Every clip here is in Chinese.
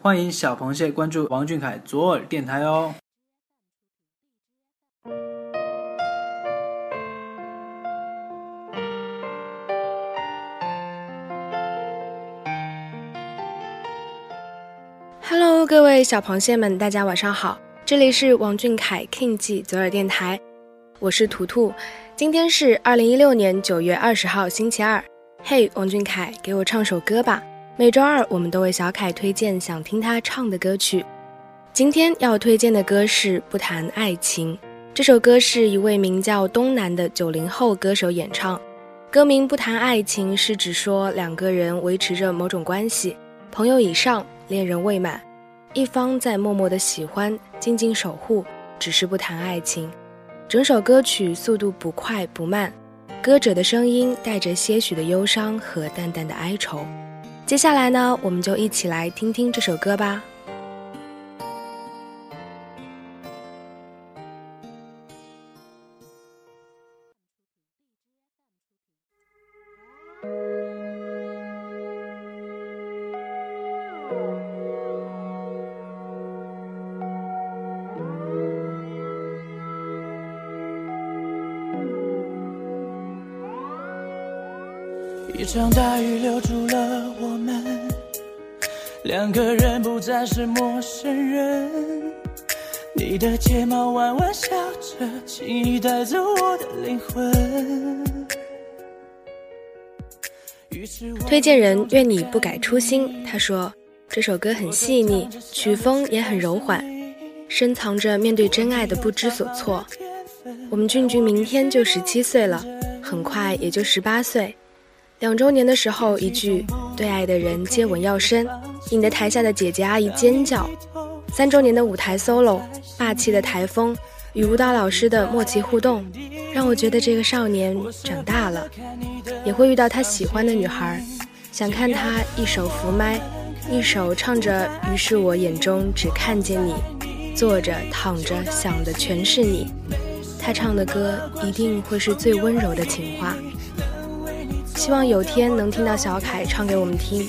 欢迎小螃蟹关注王俊凯左耳电台哦。Hello，各位小螃蟹们，大家晚上好，这里是王俊凯 King 记左耳电台，我是图图，今天是二零一六年九月二十号星期二。嘿，王俊凯，给我唱首歌吧。每周二，我们都为小凯推荐想听他唱的歌曲。今天要推荐的歌是《不谈爱情》。这首歌是一位名叫东南的九零后歌手演唱。歌名《不谈爱情》是指说两个人维持着某种关系，朋友以上，恋人未满，一方在默默的喜欢，静静守护，只是不谈爱情。整首歌曲速度不快不慢。歌者的声音带着些许的忧伤和淡淡的哀愁。接下来呢，我们就一起来听听这首歌吧。一场大雨留住了，两个人不再是陌生人。你的睫毛弯弯笑着，轻易带走我的灵魂。推荐人愿你不改初心。他说这首歌很细腻，曲风也很柔缓，深藏着面对真爱的不知所措。我们俊俊明天就十七岁了，很快也就十八岁。两周年的时候，一句“对爱的人接吻要深”，引得台下的姐姐阿姨尖叫。三周年的舞台 solo，霸气的台风与舞蹈老师的默契互动，让我觉得这个少年长大了，也会遇到他喜欢的女孩，想看他一手扶麦，一手唱着“于是我眼中只看见你”，坐着躺着想的全是你。他唱的歌一定会是最温柔的情话。希望有天能听到小凯唱给我们听，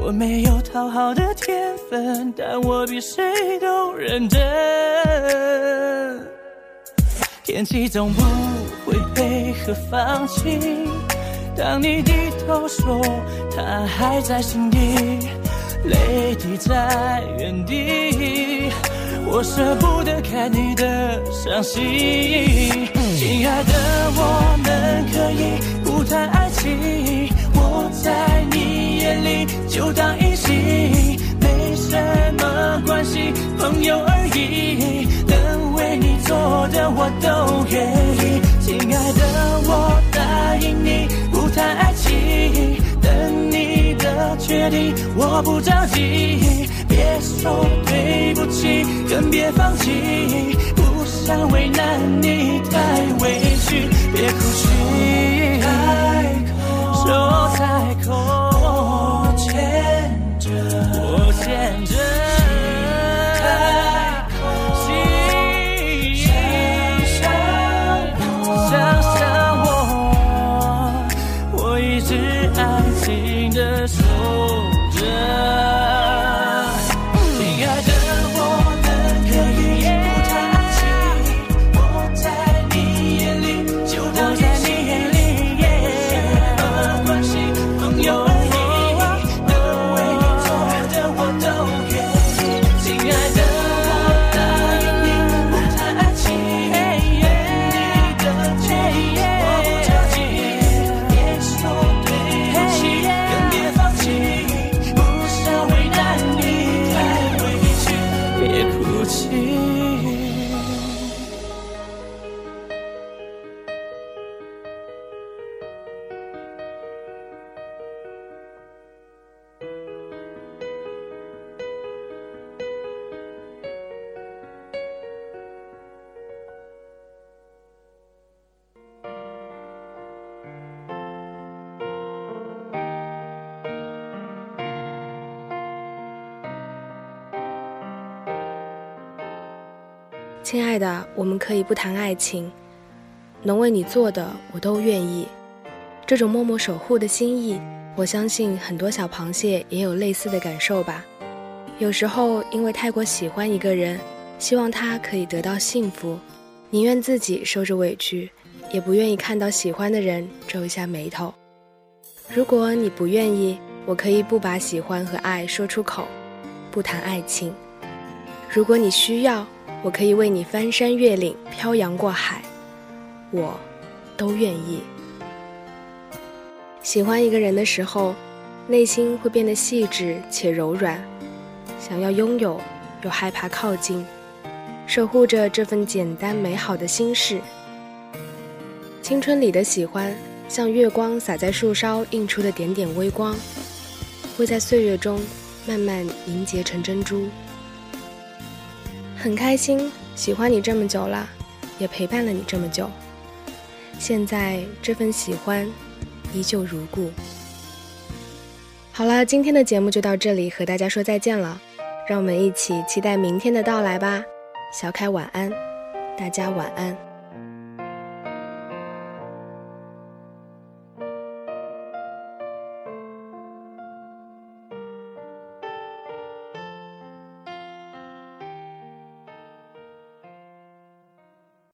我没有讨好的天分，但我比谁都认真。天气总不会配合放晴，当你低头说他还在心底，泪滴在原地，我舍不得看你的伤心。亲爱的，我们可以不谈爱情，就当一起，没什么关系，朋友而已。能为你做的我都愿意，亲爱的，我答应你不谈爱情，等你的决定，我不着急。别说对不起，更别放弃，不想为难你太亲爱的，我们可以不谈爱情，能为你做的我都愿意。这种默默守护的心意，我相信很多小螃蟹也有类似的感受吧。有时候因为太过喜欢一个人，希望他可以得到幸福，宁愿自己受着委屈，也不愿意看到喜欢的人皱一下眉头。如果你不愿意，我可以不把喜欢和爱说出口，不谈爱情。如果你需要，我可以为你翻山越岭、漂洋过海，我都愿意。喜欢一个人的时候，内心会变得细致且柔软，想要拥有，又害怕靠近，守护着这份简单美好的心事。青春里的喜欢，像月光洒在树梢映出的点点微光，会在岁月中慢慢凝结成珍珠。很开心喜欢你这么久了，也陪伴了你这么久。现在这份喜欢依旧如故。好了，今天的节目就到这里，和大家说再见了。让我们一起期待明天的到来吧。小凯晚安，大家晚安。